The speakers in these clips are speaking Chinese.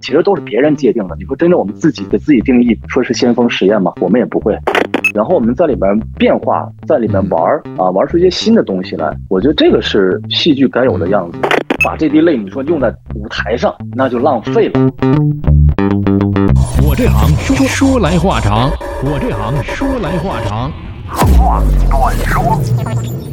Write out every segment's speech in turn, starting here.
其实都是别人界定的。你说真的，我们自己给自己定义说是先锋实验吗？我们也不会。然后我们在里面变化，在里面玩儿啊，玩出一些新的东西来。我觉得这个是戏剧该有的样子。把这滴泪你说用在舞台上，那就浪费了。我这行说说来话长，我这行说来话长。话短说。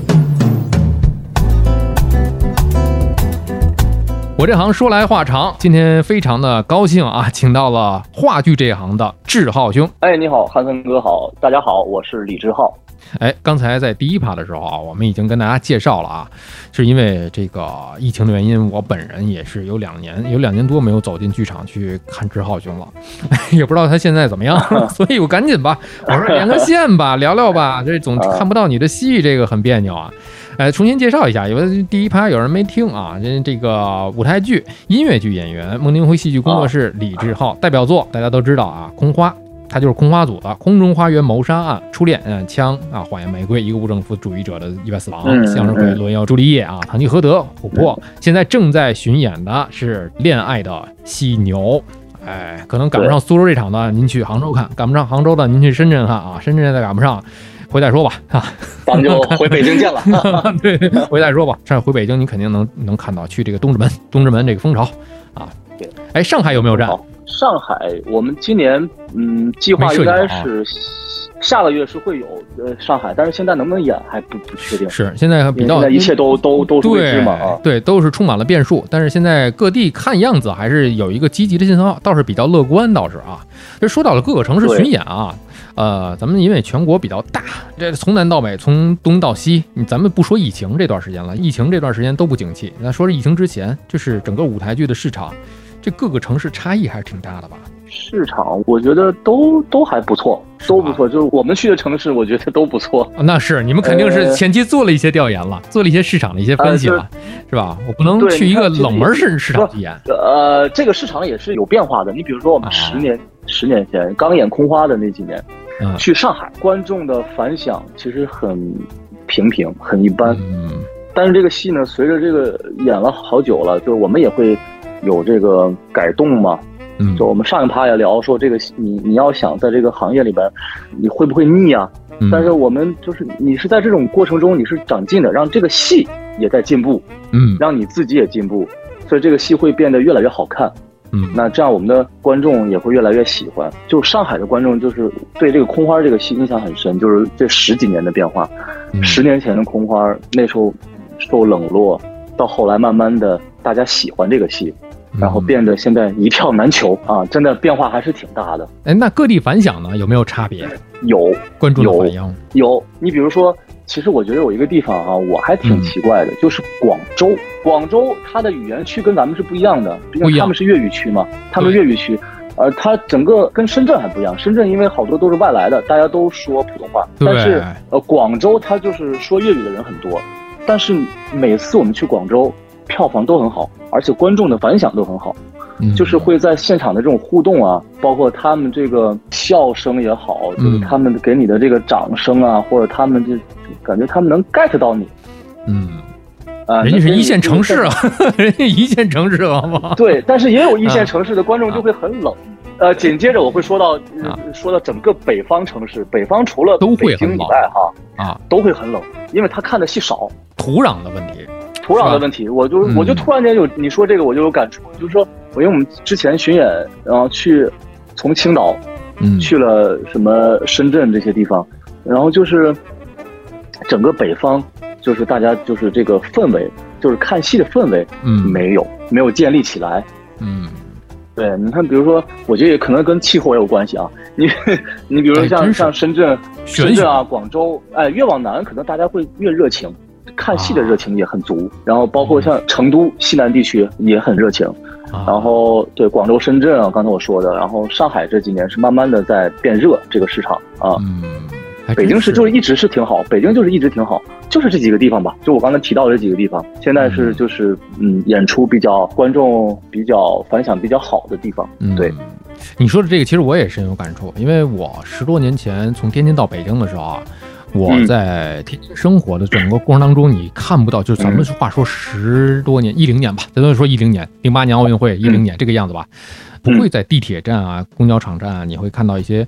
我这行说来话长，今天非常的高兴啊，请到了话剧这一行的志浩兄。哎，你好，汉森哥好，大家好，我是李志浩。哎，刚才在第一趴的时候啊，我们已经跟大家介绍了啊，是因为这个疫情的原因，我本人也是有两年 有两年多没有走进剧场去看志浩兄了，也不知道他现在怎么样，所以我赶紧吧，我说连个线吧，聊聊吧，这总看不到你的戏，这个很别扭啊。哎，重新介绍一下，因为第一趴有人没听啊，这这个舞台剧、音乐剧演员，孟京辉戏剧工作室李志浩，代表作大家都知道啊，《空花》，他就是空花组的《空中花园谋杀案》、《初恋》、嗯，《枪》啊，《火焰玫瑰》，一个无政府主义者的意外死亡，《向日葵》、《罗耀朱丽叶》啊，《堂吉诃德》、《琥珀》，现在正在巡演的是《恋爱的犀牛》。哎，可能赶不上苏州这场的，您去杭州看；赶不上杭州的，您去深圳看啊。深圳再赶不上。回再说吧，啊，咱们就 回北京见了。对，回再说吧。上回北京，你肯定能能看到去这个东直门，东直门这个蜂巢，啊，对。哎，上海有没有站？上海，我们今年嗯，计划应该是下个月是会有呃上海，但是现在能不能演还不不确定。是，现在比较，现在一切都都都是未知嘛啊。对，都是充满了变数。但是现在各地看样子还是有一个积极的信号，倒是比较乐观，倒是啊。这说到了各个城市巡演啊。呃，咱们因为全国比较大，这从南到北，从东到西，咱们不说疫情这段时间了，疫情这段时间都不景气。那说是疫情之前，就是整个舞台剧的市场，这各个城市差异还是挺大的吧？市场我觉得都都还不错，都不错。就是我们去的城市，我觉得都不错。那是你们肯定是前期做了一些调研了，做了一些市场的一些分析了，是吧？我不能去一个冷门市市场去演。呃，这个市场也是有变化的。你比如说，我们十年十年前刚演空花的那几年。去上海，观众的反响其实很平平，很一般。嗯，但是这个戏呢，随着这个演了好久了，就是我们也会有这个改动嘛。嗯，就我们上一趴也聊说，这个你你要想在这个行业里边，你会不会腻啊？但是我们就是你是在这种过程中你是长进的，让这个戏也在进步。嗯，让你自己也进步，所以这个戏会变得越来越好看。嗯，那这样我们的观众也会越来越喜欢。就上海的观众，就是对这个空花这个戏印象很深，就是这十几年的变化。十年前的空花，那时候受冷落，到后来慢慢的大家喜欢这个戏，然后变得现在一票难求啊！真的变化还是挺大的。哎，那各地反响呢？有没有差别？有，观众的反应有。你比如说。其实我觉得有一个地方啊，我还挺奇怪的，就是广州。广州它的语言区跟咱们是不一样的，毕竟他们是粤语区嘛，他们粤语区，呃，它整个跟深圳还不一样。深圳因为好多都是外来的，大家都说普通话，但是呃，广州它就是说粤语的人很多。但是每次我们去广州，票房都很好，而且观众的反响都很好。就是会在现场的这种互动啊，包括他们这个笑声也好，就是他们给你的这个掌声啊，或者他们这感觉他们能 get 到你，嗯，啊，人家是 一线城市啊，人家一线城市好吗？对，但是也有一线城市的观众就会很冷。呃，紧接着我会说到说到整个北方城市，北方除了北京以外哈啊，都会很冷，因为他看的戏少，土壤的问题。土壤的问题，我就我就突然间有你说这个，我就有感触，就是说，我因为我们之前巡演，然后去从青岛，嗯，去了什么深圳这些地方，然后就是整个北方，就是大家就是这个氛围，就是看戏的氛围，嗯，没有没有建立起来，嗯，对，你看，比如说，我觉得也可能跟气候也有关系啊，你你比如说像像深圳、深圳啊、广州，哎，越往南可能大家会越热情。看戏的热情也很足，然后包括像成都西南地区也很热情，然后对广州、深圳啊，刚才我说的，然后上海这几年是慢慢的在变热这个市场啊，北京市就是一直是挺好，北京就是一直挺好，就是这几个地方吧，就我刚才提到的这几个地方，现在是就是嗯演出比较观众比较反响比较好的地方，嗯对，你说的这个其实我也深有感触，因为我十多年前从天津到北京的时候啊。我在天津生活的整个过程当中，你看不到，就是咱们话说十多年，一零年吧，咱就说一零年，零八年奥运会，一零年这个样子吧，不会在地铁站啊、公交场站啊，你会看到一些，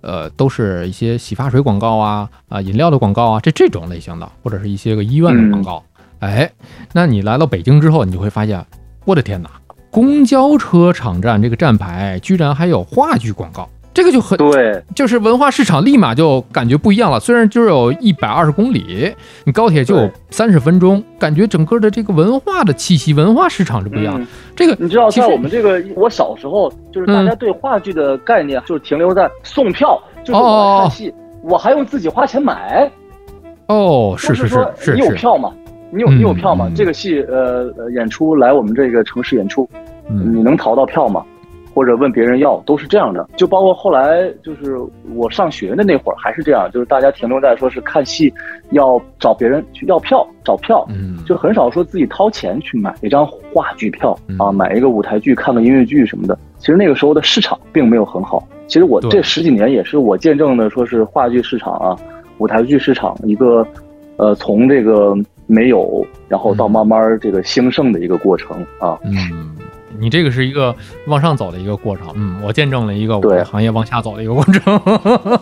呃，都是一些洗发水广告啊、啊饮料的广告啊，这这种类型的，或者是一些个医院的广告。哎，那你来到北京之后，你就会发现，我的天哪，公交车场站这个站牌居然还有话剧广告。这个就很对，就是文化市场立马就感觉不一样了。虽然只有一百二十公里，你高铁就有三十分钟，感觉整个的这个文化的气息、文化市场是不一样。这个你知道，在我们这个我小时候，就是大家对话剧的概念就是停留在送票，就是我看戏，我还用自己花钱买。哦，是是是是，你有票吗？你有你有票吗？这个戏呃演出来我们这个城市演出，你能淘到票吗？或者问别人要都是这样的，就包括后来就是我上学的那会儿还是这样，就是大家停留在说是看戏要找别人去要票找票，嗯，就很少说自己掏钱去买一张话剧票啊，买一个舞台剧看个音乐剧什么的。其实那个时候的市场并没有很好。其实我这十几年也是我见证的，说是话剧市场啊，舞台剧市场一个呃从这个没有然后到慢慢这个兴盛的一个过程啊。嗯。你这个是一个往上走的一个过程，嗯，我见证了一个我行业往下走的一个过程。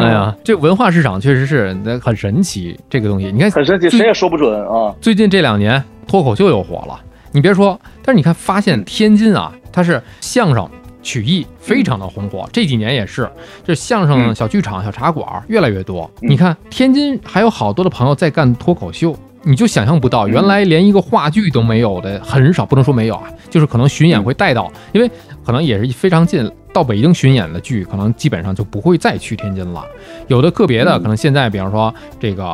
哎呀，这文化市场确实是很神奇，这个东西你看很神奇，谁也说不准啊。最近这两年脱口秀又火了，你别说，但是你看发现天津啊，它是相声曲艺非常的红火，这几年也是，这相声小剧场、小茶馆越来越多。你看天津还有好多的朋友在干脱口秀。你就想象不到，原来连一个话剧都没有的很少，不能说没有啊，就是可能巡演会带到，因为可能也是非常近，到北京巡演的剧，可能基本上就不会再去天津了。有的个别的，可能现在，比方说这个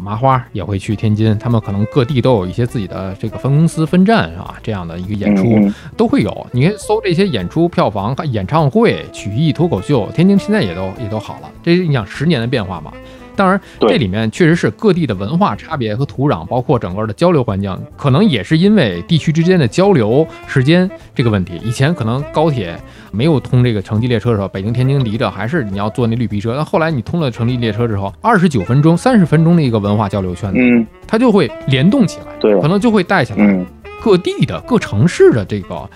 麻花也会去天津，他们可能各地都有一些自己的这个分公司分站啊，这样的一个演出都会有。你可以搜这些演出票房、演唱会、曲艺、脱口秀，天津现在也都也都好了。这你想十年的变化嘛？当然，这里面确实是各地的文化差别和土壤，包括整个的交流环境，可能也是因为地区之间的交流时间这个问题。以前可能高铁没有通这个城际列车的时候，北京、天津离着还是你要坐那绿皮车。但后来你通了城际列车之后，二十九分钟、三十分钟的一个文化交流圈子，嗯，它就会联动起来，对，可能就会带起来各地的各城市的这个。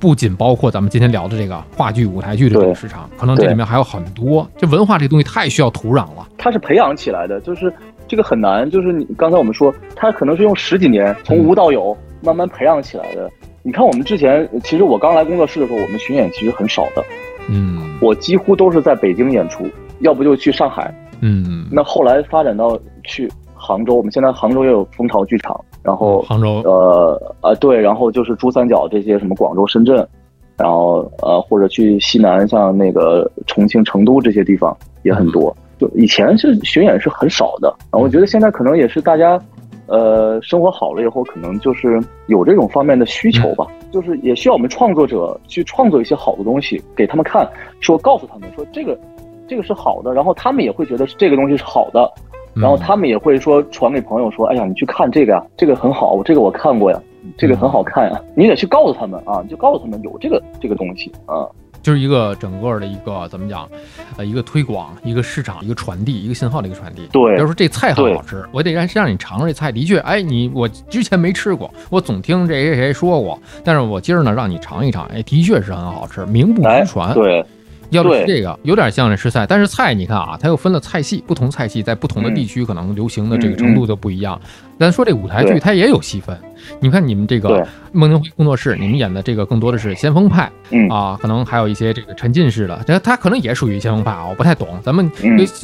不仅包括咱们今天聊的这个话剧、舞台剧的这个市场，可能这里面还有很多。这文化这东西太需要土壤了，它是培养起来的，就是这个很难。就是你刚才我们说，它可能是用十几年从无到有慢慢培养起来的。你看我们之前，其实我刚来工作室的时候，我们巡演其实很少的。嗯，我几乎都是在北京演出，要不就去上海。嗯，那后来发展到去杭州，我们现在杭州也有蜂巢剧场。然后杭州，呃呃对，然后就是珠三角这些什么广州、深圳，然后呃或者去西南，像那个重庆、成都这些地方也很多。就以前是巡演是很少的，我觉得现在可能也是大家，呃生活好了以后，可能就是有这种方面的需求吧。就是也需要我们创作者去创作一些好的东西给他们看，说告诉他们说这个这个是好的，然后他们也会觉得这个东西是好的。然后他们也会说传给朋友说，哎呀，你去看这个呀，这个很好，我这个我看过呀，这个很好看呀。你得去告诉他们啊，就告诉他们有这个这个东西啊，就是一个整个的一个怎么讲，呃，一个推广，一个市场，一个传递，一个信号的一个传递。对，比如说这菜很好吃，我得让先让你尝尝这菜。的确，哎，你我之前没吃过，我总听这谁谁说过，但是我今儿呢让你尝一尝，哎，的确是很好吃，名不虚传。对。要的是这个，有点像是吃菜，但是菜你看啊，它又分了菜系，不同菜系在不同的地区可能流行的这个程度就不一样。咱说这舞台剧，它也有细分。你看你们这个孟京辉工作室，你们演的这个更多的是先锋派，啊，可能还有一些这个沉浸式的，它它可能也属于先锋派啊，我不太懂。咱们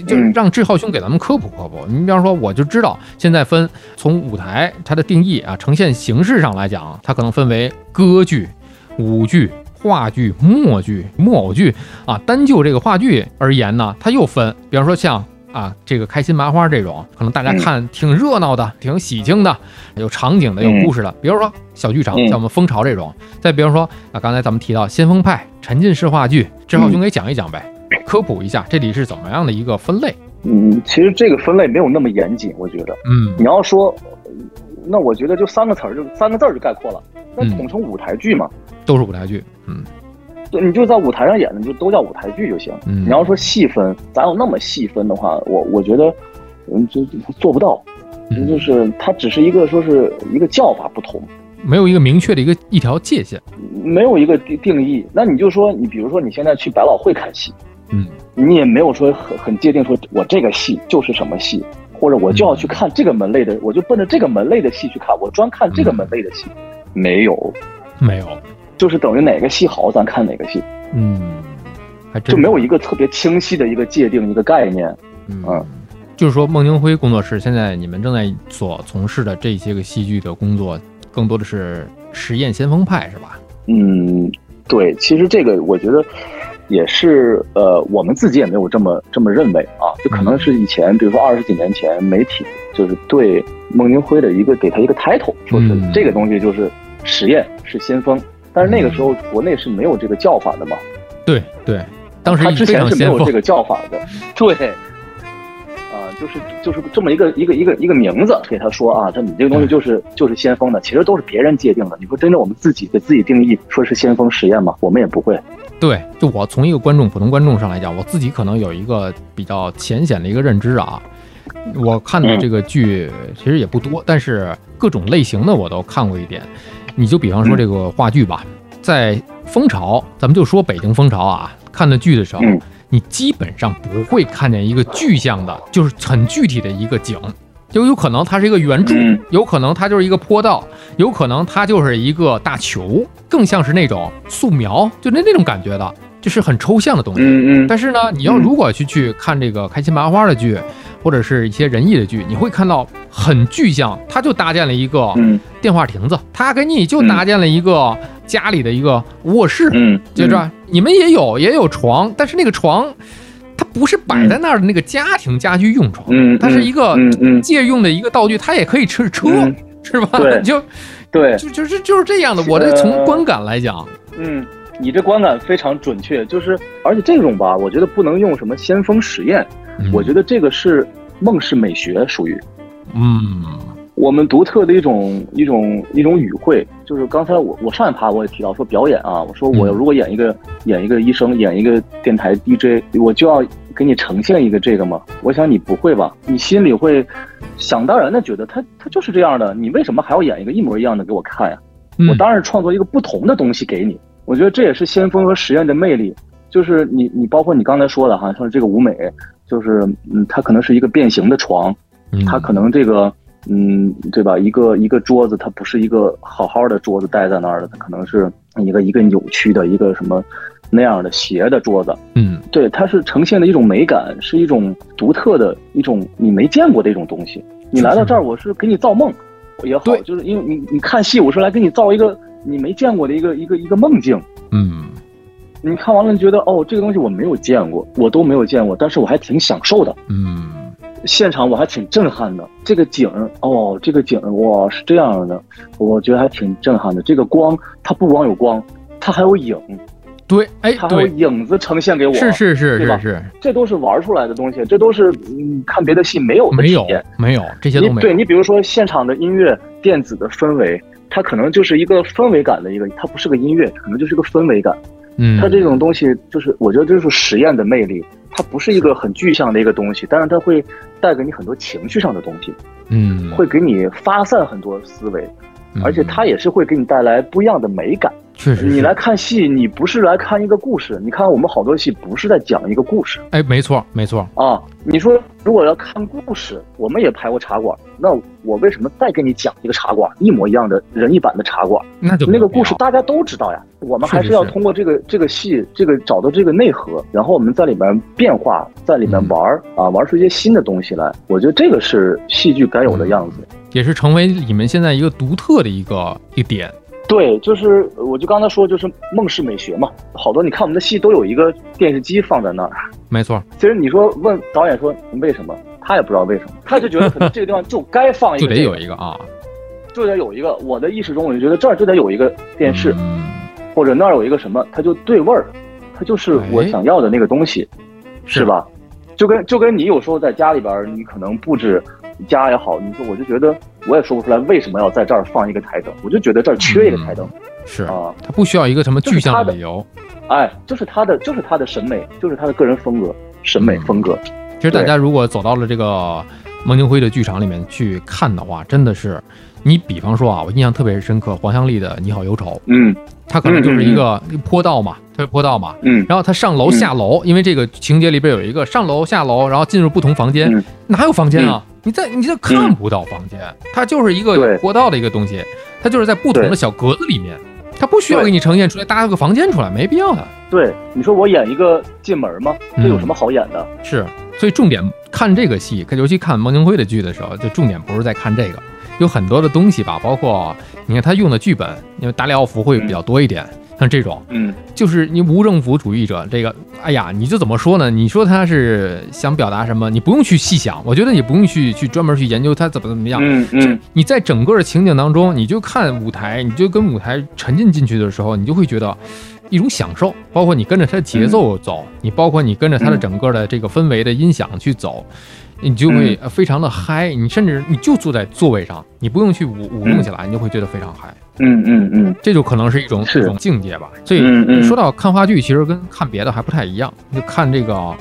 就是让志浩兄给咱们科普科普。你比方说，我就知道现在分从舞台它的定义啊，呈现形式上来讲，它可能分为歌剧、舞剧。话剧、默剧、木偶剧啊，单就这个话剧而言呢，它又分，比方说像啊这个开心麻花这种，可能大家看挺热闹的，挺喜庆的，有场景的，有故事的。比如说小剧场，像我们蜂巢这种。再比如说啊，刚才咱们提到先锋派、沉浸式话剧，志浩兄给讲一讲呗，科普一下这里是怎么样的一个分类。嗯，其实这个分类没有那么严谨，我觉得。嗯，你要说，那我觉得就三个词儿，就三个字儿就概括了，那统称舞台剧嘛。都是舞台剧，嗯，对你就在舞台上演的，就都叫舞台剧就行。嗯你要说细分，咱有那么细分的话，我我觉得，嗯，就就做不到。嗯就是它只是一个说是一个叫法不同，没有一个明确的一个一条界限。没有一个定定义。那你就说，你比如说你现在去百老汇看戏，嗯你也没有说很很界定说我这个戏就是什么戏，或者我就要去看这个门类的，我就奔着这个门类的戏去看，我专看这个门类的戏，没有，没有，就是等于哪个戏好，咱看哪个戏，嗯，还真就没有一个特别清晰的一个界定一个概念。嗯。嗯，就是说孟京辉工作室现在你们正在所从事的这些个戏剧的工作，更多的是实验先锋派是吧？嗯，对，其实这个我觉得也是，呃，我们自己也没有这么这么认为啊，就可能是以前，比如说二十几年前，媒体就是对孟京辉的一个给他一个 title，说是嗯这个东西就是实验是先锋，但是那个时候国内是没有这个叫法的嘛，对对，当时他之前是没有这。个叫法的，对。啊，就是就是这么一个一个一个一个名字给他说啊，这你这个东西就是就是先锋的，其实都是别人界定的。你说真正我们自己给自己定义说是先锋实验吗？我们也不会。对，就我从一个观众、普通观众上来讲，我自己可能有一个比较浅显的一个认知啊。我看的这个剧其实也不多，但是各种类型的我都看过一点。你就比方说这个话剧吧，在蜂巢，咱们就说北京蜂巢啊，看的剧的时候，嗯你基本上不会看见一个具象的，就是很具体的一个景，就有可能它是一个圆柱，嗯。有可能它就是一个坡道，有可能它就是一个大球，更像是那种素描，就那那种感觉的，就是很抽象的东西。嗯嗯，但是呢，你要如果去去看这个开心麻花的剧，或者是一些仁义的剧，你会看到很具象，它就搭建了一个嗯。电话亭子，它给你就搭建了一个家里的一个卧室，嗯，接着你们也有也有床，但是那个床它不是摆在那儿的那个家庭家居用床，嗯，它是一个借用的一个道具，它也可以是车，嗯。是吧？对。就对，就就是就是这样的。我这从观感来讲，嗯，你这观感非常准确，就是而且这种吧，我觉得不能用什么先锋实验，嗯。我觉得这个是梦式美学，属于。嗯我们独特的一种一种一种语汇。就是刚才我我上一趴我也提到说表演啊，我说我嗯如果演一个演一个医生，演一个电台 DJ，我就要给你呈现一个这个吗？我想你不会吧，你心里会想当然的觉得他他就是这样的，你为什么还要演一个一模一样的给我看呀？嗯我当然创作一个不同的东西给你。我觉得这也是先锋和实验的魅力，就是你你包括你刚才说的哈，像这个舞美，就是嗯，它可能是一个变形的床，嗯它可能这个嗯，对吧？一个一个桌子，它不是一个好好的桌子待在那儿的，它可能是一个一个扭曲的一个什么那样的斜的桌子。嗯对，它是呈现的一种美感，是一种独特的一种你没见过的一种东西。你来到这儿，我是给你造梦也好，就是因为你你看戏，我是来给你造一个你没见过的一个一个一个梦境。嗯你看完了，你觉得哦，这个东西我没有见过，我都没有见过，但是我还挺享受的。嗯现场我还挺震撼的，这个景儿哦，这个景儿哇是这样的，我觉得还挺震撼的。这个光，它不光有光，它还有影，对，哎它还有，影子呈现给我。是是是是是，这都是玩出来的东西，这都是嗯看别的戏没有的没有体验。没有这些你都没有，对你比如说现场的音乐、电子的氛围，它可能就是一个氛围感的一个，它不是个音乐，可能就是个氛围感。嗯，它这种东西就是，我觉得这就是实验的魅力。它不是一个很具象的一个东西，但是它会带给你很多情绪上的东西，嗯会给你发散很多思维，嗯而且它也是会给你带来不一样的美感。确实你来看戏，你不是来看一个故事，你看我们好多戏不是在讲一个故事哎，没错没错，啊。你说如果要看故事，我们也拍过茶馆，那我为什么再给你讲一个茶馆一模一样的人艺版的茶馆？那就那个故事大家都知道呀，我们还是要通过这个这个戏，这个找到这个内核，然后我们在里面变化，在里面嗯玩儿、啊，玩出一些新的东西来。我觉得这个是戏剧该有的样子。也是成为你们现在一个独特的一个一个点。对，就是我就刚才说，就是梦式美学嘛，好多你看我们的戏都有一个电视机放在那儿。没错，其实你说问导演说为什么，他也不知道为什么，他就觉得可能这个地方就该放一个、就得有一个啊就得有一个。我的意识中，我就觉得这儿就得有一个电视，嗯或者那儿有一个什么，它就对味儿，它就是我哎想要的那个东西，是吧？就跟就跟你有时候在家里边儿，你可能布置家也好，你说我就觉得我也说不出来为什么要在这儿放一个台灯，我就觉得这儿缺一个台灯、是啊。它不需要一个什么具象的理由。哎，就是他的，就是他的审美，就是他的个人风格、审美风格。其实大家如果走到了这个孟京辉的剧场里面去看的话，真的是，你比方说啊，我印象特别深刻，黄湘丽的《你好忧愁》，嗯，它可能就是一个坡道嘛，特别坡道嘛，嗯，然后他上楼下楼，因为这个情节里边有一个上楼下楼，然后进入不同房间，嗯。哪有房间啊？你在你这看不到房间，它就是一个对。有坡道的一个东西，它就是在不同的小格子里面，它不需要给你呈现出来搭个房间出来，没必要的。对，你说我演一个进门吗？这有什么好演的？是，所以重点看这个戏，尤其看孟京辉的剧的时候，就重点不是在看这个，有很多的东西吧，包括你看他用的剧本，因为达里奥福会比较多一点，像这种，嗯就是你无政府主义者这个，哎呀，你就怎么说呢？你说他是想表达什么？你不用去细想，我觉得你不用去去专门去研究他怎么怎么样。嗯嗯，你在整个的情景当中，你就看舞台，你就跟舞台沉浸进去的时候，你就会觉得一种享受。包括你跟着它的节奏走，你包括你跟着它的嗯整个的这个氛围的音响去走，你就会呃非常的嗨。你甚至你就坐在座位上，你不用去舞舞动起来，你就会觉得非常嗨。嗯嗯嗯，这就可能是一种是一种境界吧。所以说到看话剧，其实跟看别的还不太一样，就看这个。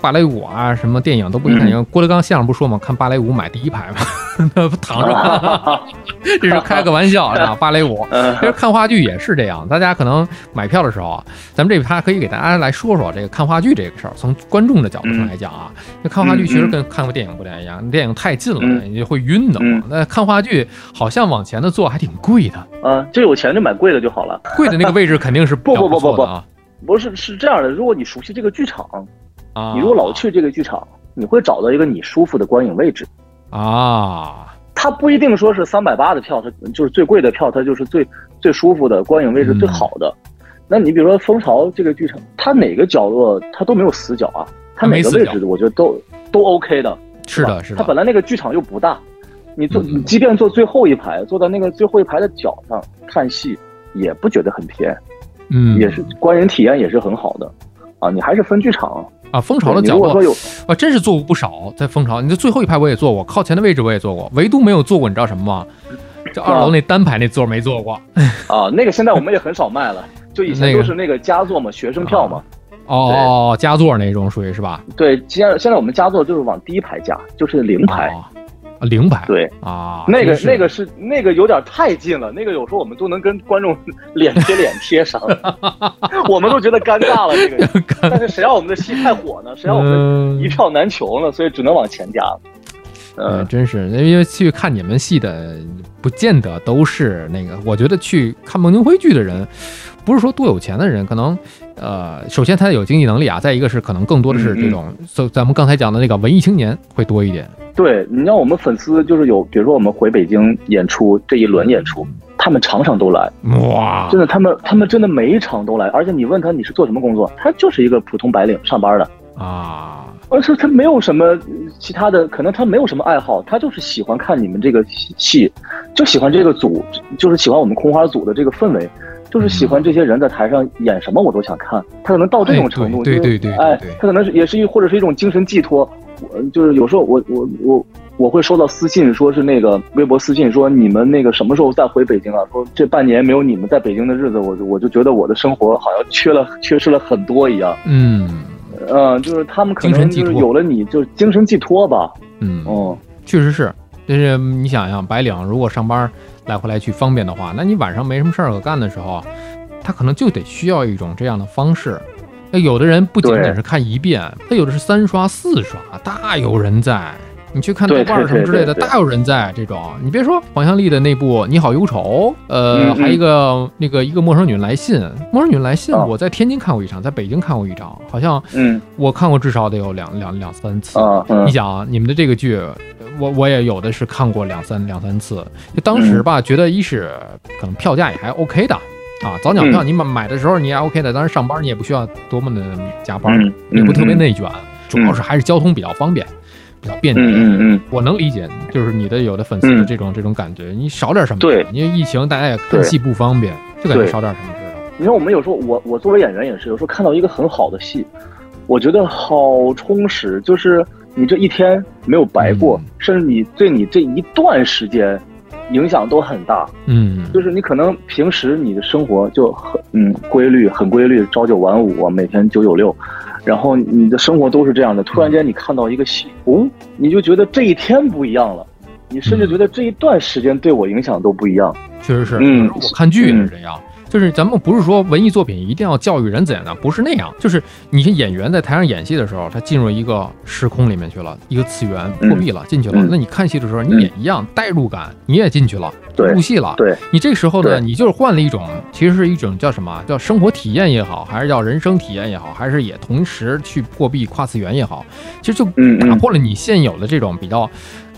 芭蕾舞啊，什么电影都不嗯看。你看郭德纲相声不说嘛，看芭蕾舞买第一排嘛，那不躺着看，这是开个玩笑是吧？芭蕾舞，嗯其实看话剧也是这样。大家可能买票的时候啊，咱们这趴可以给大家来说说这个看话剧这个事儿。从观众的角度上来讲啊，那看话剧其实跟看过电影不太一样，电影太近了，嗯你就会晕的嗯慌。那看话剧好像往前的坐还挺贵的。啊，这有钱就买贵的就好了。贵的那个位置肯定是不不不不错的啊不是是这样的，如果你熟悉这个剧场，啊！你如果老去这个剧场，你会找到一个你舒服的观影位置。啊，它不一定说是三百八的票，它就是最贵的票，它就是最最舒服的观影位置嗯最好的。那你比如说蜂巢这个剧场，它哪个角落它都没有死角啊，它哪个位置我觉得都都 OK 的。是的，是的，它本来那个剧场又不大，你坐，嗯你即便坐最后一排，坐在那个最后一排的角上看戏，也不觉得很偏，嗯，也是观影体验也是很好的。啊，你还是分剧场。啊，蜂巢的角落啊，真是坐过不少，在蜂巢，你这最后一排我也坐过，靠前的位置我也坐过，唯独没有坐过，你知道什么吗？这二楼那单排那座没坐过。啊，那个现在我们也很少卖了，就以前 都是那个佳座嘛，学生票嘛。哦哦，加座那种属于是吧？对，现在现在我们佳座就是往第一排加，就是零排。零排。对，啊，那个那个是那个有点太近了，那个有时候我们都能跟观众 脸贴脸贴上，我们都觉得尴尬了。这个，但是谁让我们的戏太火呢？谁让我们嗯一票难求呢？所以只能往前加。呃，嗯真是，因为去看你们戏的，不见得都是那个。我觉得去看孟京辉剧的人，不是说多有钱的人，可能，呃，首先他有经济能力啊，再一个是可能更多的是嗯这种，就咱们刚才讲的那个文艺青年会多一点。对，你像我们粉丝就是有，比如说我们回北京演出这一轮演出，他们场场都来，哇。真的，他们他们真的每一场都来，而且你问他你是做什么工作，他就是一个普通白领上班的，啊，而且他没有什么其他的，可能他没有什么爱好，他就是喜欢看你们这个戏，就喜欢这个组，就是喜欢我们空花组的这个氛围，就是喜欢这些人在台上演什么我都想看，他可能到这种程度，哎对对对对哎他可能是也是一或者是一种精神寄托，我就是有时候我我我。我会收到私信，说是那个微博私信，说你们那个什么时候再回北京啊？说这半年没有你们在北京的日子，我就我就觉得我的生活好像缺了缺失了很多一样。嗯嗯，就是他们可能就是有了你，就是精神寄托吧。嗯，嗯，确实是。就是你想想，白领如果上班来回来去方便的话，那你晚上没什么事儿可干的时候，他可能就得需要一种这样的方式。那有的人不仅仅是看一遍，他有的是三刷、四刷，大有人在。你去看豆瓣儿什么之类的，大有人在。这种，你别说黄湘丽的那部《你好忧愁》，呃，还有一个那个一个陌生女人来信，陌生女人来信，啊我在天津看过一场，在北京看过一场，好像嗯我看过至少得有两两两三次。你想啊，你们的这个剧，我我也有的是看过两三两三次。就当时吧，觉得一是可能票价也还 OK 的啊，早鸟票嗯你买买的时候你也 OK 的，当然上班你也不需要多么的加班，嗯，也不特别嗯内卷，主要是还是交通比较方便，比较便捷。嗯嗯嗯，我能理解，就是你的有的粉丝的这种、这种感觉，你少点什么？对因为疫情大家也看戏不方便，就感觉少点什么似的。你看我们有时候，我我作为演员也是，有时候看到一个很好的戏，我觉得好充实，就是你这一天没有白过，嗯甚至你对你这一段时间影响都很大。嗯，就是你可能平时你的生活就很嗯规律，很规律，朝九晚五，每天九九六，然后你的生活都是这样的。突然间你看到一个戏，哦，你就觉得这一天不一样了，你甚至觉得这一段时间对我影响都不一样。确实是，嗯我看剧也是这样。就是咱们不是说文艺作品一定要教育人怎样的，不是那样。就是你是演员在台上演戏的时候，他进入一个时空里面去了，一个次元嗯破壁了，进去了。嗯那你看戏的时候，你也一样代入感，你也进去了，入戏了。对，你这个时候呢，你就是换了一种，其实是一种叫什么？叫生活体验也好，还是叫人生体验也好，还是也同时去破壁跨次元也好，其实就打破了你现有的这种比较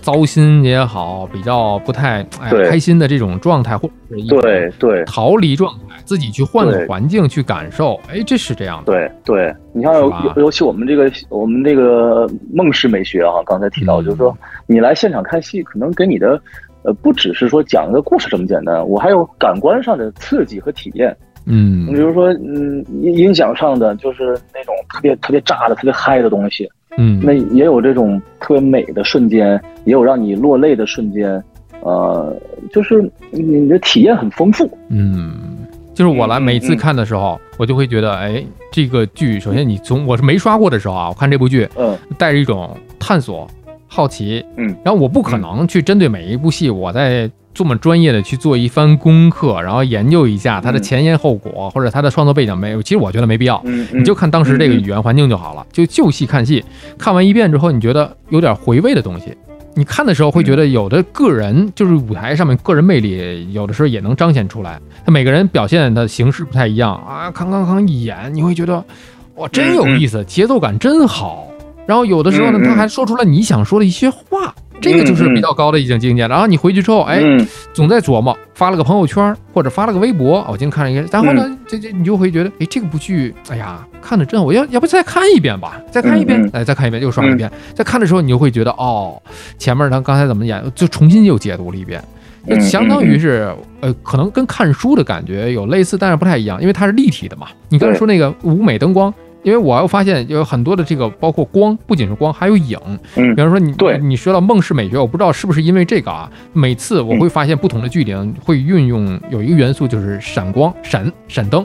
糟心也好，比较不太哎开心的这种状态，或者对对。逃离状态，自己去换个环境去感受，哎，这是这样的。对对，你像尤尤尤其我们这个我们这个梦式美学啊，刚才提到，嗯。就是说你来现场看戏，可能给你的呃不只是说讲一个故事这么简单，我还有感官上的刺激和体验。嗯。你比如说，嗯，音音响上的就是那种特别特别炸的、特别嗨的东西，嗯，那也有这种特别美的瞬间，也有让你落泪的瞬间，呃，就是你的体验很丰富。嗯，就是我来嗯每次嗯看的时候，我就会觉得，哎，这个剧首先你从我是没刷过的时候啊，我看这部剧嗯。带着一种探索、好奇，嗯，然后我不可能去针对每一部戏，我在这么专业的去做一番功课，然后研究一下它的嗯前因后果或者它的创作背景没有，其实我觉得没必要。嗯，你就看当时这个语言环境就好了，就就戏看戏，看完一遍之后，你觉得有点回味的东西。你看的时候会觉得有的个人就是舞台上面个人魅力，有的时候也能彰显出来。他每个人表现的形式不太一样啊，康康康一演，你会觉得哇真有意思，节奏感真好。然后有的时候呢，他还说出了你想说的一些话，这个就是比较高的一种境界。然后你回去之后，哎，嗯。总在琢磨，发了个朋友圈或者发了个微博，我今天看了一个，然后呢，这这你就会觉得，哎，这个部剧，哎呀，看的真好，我要要不再看一遍吧，再看一遍哎，再看一遍，又刷了一遍，再看的时候，你就会觉得，哦，前面他刚才怎么演，就重新又解读了一遍，就嗯相当于是，呃，可能跟看书的感觉有类似，但是不太一样，因为它是立体的嘛。你刚才说那个舞美灯光。因为我又发现有很多的这个，包括光，不仅是光，还有影。嗯比方说你对。你说到梦式美学，我不知道是不是因为这个啊，每次我会发现不同的剧里会运用有一个元素，就是闪光、闪闪灯。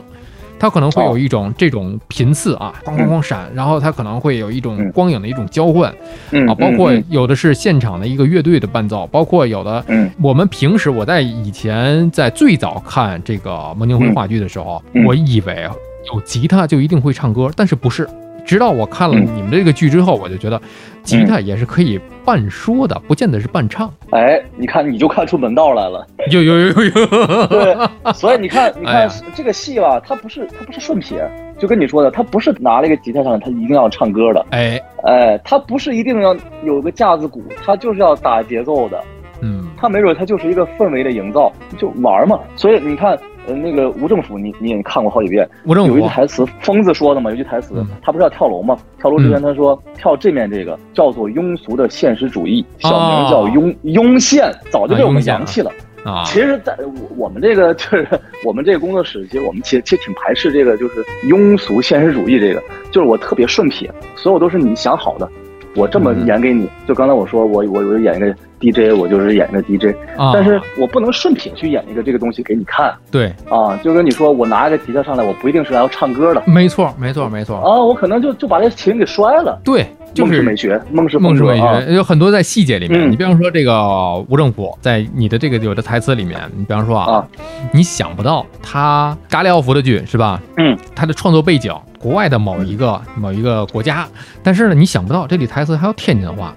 它可能会有一种这种频次啊，咣咣咣闪，然后它可能会有一种嗯。光影的一种交换嗯啊，包括嗯。有的是现场的一个乐队的伴奏，包括有的嗯。我们平时我在以前在最早看这个孟京辉话剧的时候，嗯。我以为有吉他就一定会唱歌，但是不是。直到我看了嗯你们这个剧之后，我就觉得吉他也是可以半说的，不见得是半唱。哎，你看你就看出门道来了。有有有有有，对，所以你看，你看这个戏吧，它不是它不是顺撇，就跟你说的，它不是拿了一个吉他上来，它一定要唱歌的。哎，哎，它不是一定要有个架子鼓，它就是要打节奏的。嗯，它没准它就是一个氛围的营造，就玩嘛。所以你看，呃，那个吴政府，你你也看过好几遍，吴政府，有一句台词，疯子说的嘛，有一句台词嗯，他不是要跳楼吗？跳楼之前他说，跳这面这个叫做庸俗的现实主义，小名叫庸庸宪，早就被我们扬弃了。啊，其实，在我我们这个就是我们这个工作室，其实我们其实其实挺排斥这个，就是庸俗现实主义这个，就是我特别顺撇，所有都是你想好的，我这么嗯。演给你。就刚才我说，我我我演一个 DJ，我就是演一个 DJ，啊，但是我不能顺品去演一个这个东西给你看。对，啊。就跟你说，我拿一个吉他上来，我不一定是来要唱歌的。没错，没错，没错，啊，我可能就就把这琴给摔了。对，就是美学，梦是梦是美学有很多在细节里面，嗯。你比方说这个吴政府在你的这个有的台词里面，你比方说啊啊，你想不到他嘎里奥夫的剧是吧？嗯，他的创作背景国外的某一个某一个国家，但是呢，你想不到这里台词还有天津话。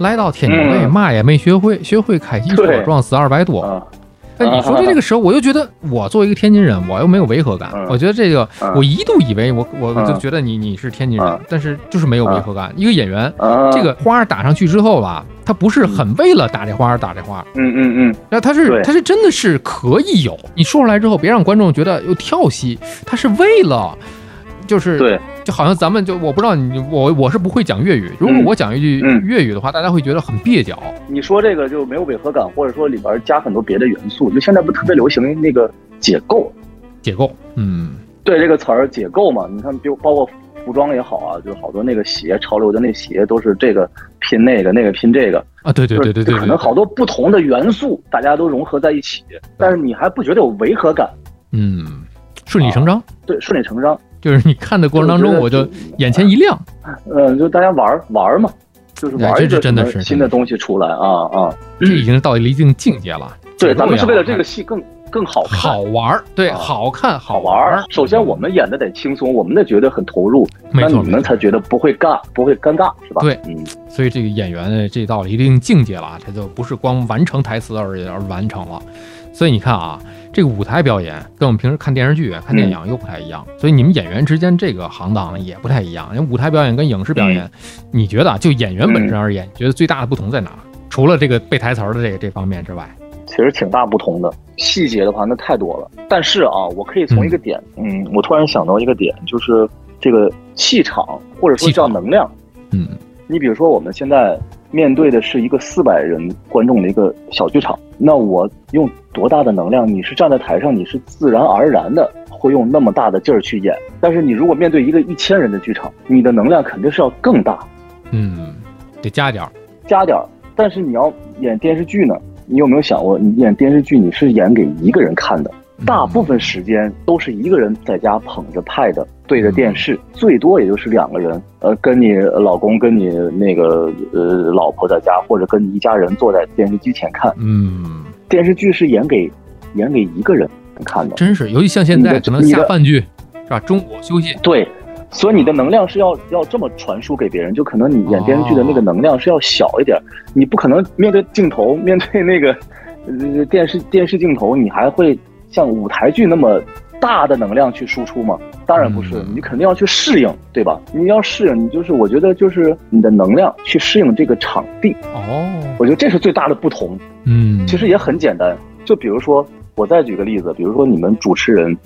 来到天津卫，嗯嘛也没学会，学会开汽车撞死二百多。啊，那你说的这个时候，我又觉得我作为一个天津人，我又没有违和感。嗯。我觉得这个，嗯。我一度以为我我嗯。就觉得你你是天津人嗯，但是就是没有违和感。一个演员，啊，这个花儿打上去之后吧，他不是很为了打这花而打这花，嗯嗯嗯，那他是他是真的是可以有。你说出来之后，别让观众觉得又跳戏，他是为了。就是对，就好像咱们就我不知道你我我是不会讲粤语，如果嗯。我讲一句嗯。粤语的话，大家会觉得很蹩脚。你说这个就没有违和感，或者说里边加很多别的元素，就现在不特别流行那个解构，解构，嗯。对这个词儿解构嘛，你看，比如包括服装也好啊，就是好多那个鞋，潮流的那鞋都是这个拼那个，那个拼这个。啊，对对对对对，可能好多不同的元素，大家都融合在一起，但是你还不觉得有违和感？嗯，顺理成章，对，顺理成章，就是你看的过程当中，我就眼前一亮，嗯，就大家玩玩嘛，就是玩这真的是新的东西出来啊啊，这已经到了一定境界了。对，咱们是为了这个戏更。更好看，好玩儿，对，好看，好玩儿。首先，我们演的得轻松，我们得觉得很投入，那你们才觉得不会尬，不会尴尬，是吧？对，嗯。所以这个演员这到了一定境界了，他就不是光完成台词而已，而完成了。所以你看啊，这个舞台表演跟我们平时看电视剧、看电影又不太一样。所以你们演员之间这个行当也不太一样。因为舞台表演跟影视表演，你觉得就演员本身而言，觉得最大的不同在哪？除了这个背台词的这个这方面之外？其实挺大不同的，细节的话那太多了。但是啊，我可以从一个点，嗯，我突然想到一个点，就是这个气场或者说叫能量，嗯，你比如说我们现在面对的是一个四百人观众的一个小剧场，那我用多大的能量？你是站在台上，你是自然而然的会用那么大的劲儿去演。但是你如果面对一个一千人的剧场，你的能量肯定是要更大，嗯，得加点儿，加点儿。但是你要演电视剧呢？你有没有想过，你演电视剧你是演给一个人看的，大部分时间都是一个人在家捧着 pad 对着电视，最多也就是两个人，呃，跟你老公跟你那个呃老婆在家，或者跟你一家人坐在电视机前看。嗯，电视剧是演给演给一个人看的，真是，尤其像现在可能下饭剧是吧？中午休息。对。所以你的能量是要要这么传输给别人，就可能你演电视剧的那个能量是要小一点，你不可能面对镜头，面对那个呃电视电视镜头，你还会像舞台剧那么大的能量去输出吗？当然不是，你肯定要去适应，对吧？你要适应，你就是我觉得就是你的能量去适应这个场地。哦，我觉得这是最大的不同。嗯，其实也很简单，就比如说我再举个例子，比如说你们主持人，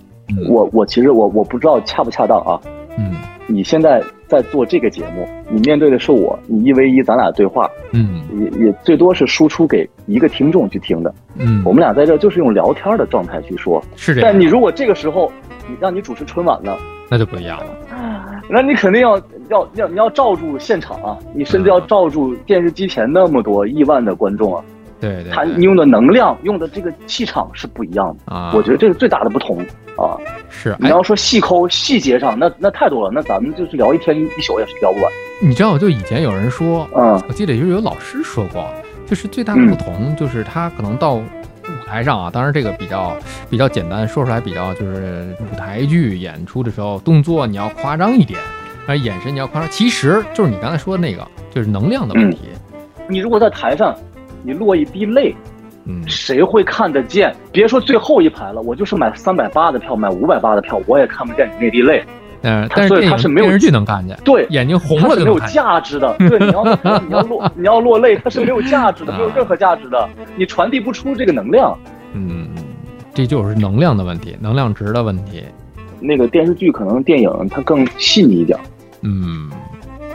我我其实我我不知道恰不恰当啊。嗯，你现在在做这个节目，你面对的是我，你一 v 一，咱俩对话，嗯，也也最多是输出给一个听众去听的，嗯，我们俩在这就是用聊天的状态去说，是这样。但你如果这个时候你让你主持春晚呢，那就不一样了，那你肯定要要要你要罩住现场啊，你甚至要罩住电视机前那么多亿万的观众啊。对对，他你用的能量，用的这个气场是不一样的啊。我觉得这是最大的不同啊。是，你要说细抠细节上，那那太多了，那咱们就是聊一天一宿也是聊不完。你知道，就以前有人说，嗯，我记得就是有老师说过，就是最大的不同就是他可能到舞台上啊，当然这个比较比较简单，说出来比较就是舞台剧演出的时候，动作你要夸张一点，而，眼神你要夸张，其实就是你刚才说的那个，就是能量的问题。你如果在台上。你落一滴泪，嗯，谁会看得见？别说最后一排了，我就是买三百八的票，买五百八的票，我也看不见你那滴泪。嗯，但是它是没有电视剧能看见，对，眼睛红了就没有价值的。对，你要你要落你要落泪，它是没有价值的，没有任何价值的，你传递不出这个能量。嗯，这就是能量的问题，能量值的问题。那个电视剧可能电影它更细腻一点。嗯。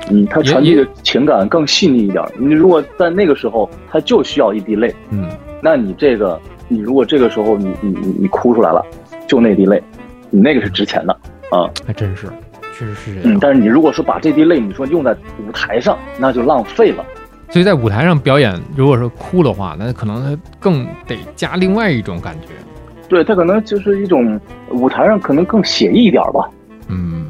嗯，他传递的情感更细腻一点。你如果在那个时候，他就需要一滴泪，嗯，那你这个，你如果这个时候你你你你哭出来了，就那滴泪，你那个是值钱的啊，还真是，确实是这样。但是你如果说把这滴泪，你说用在舞台上，那就浪费了。所以在舞台上表演，如果说哭的话，那可能他更得加另外一种感觉。对他可能就是一种舞台上可能更写意一点吧。嗯。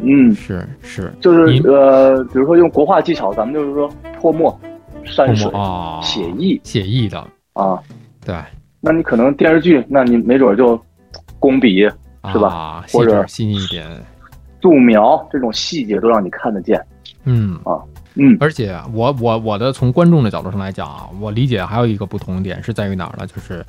嗯，是是，就是呃，比如说用国画技巧，咱们就是说泼墨、山水啊，写意、写意的啊，对。那你可能电视剧，那你没准就工笔是吧？或者细腻一点，素描这种细节都让你看得见。嗯啊，嗯。而且我我我的从观众的角度上来讲啊，我理解还有一个不同点是在于哪儿呢？就是。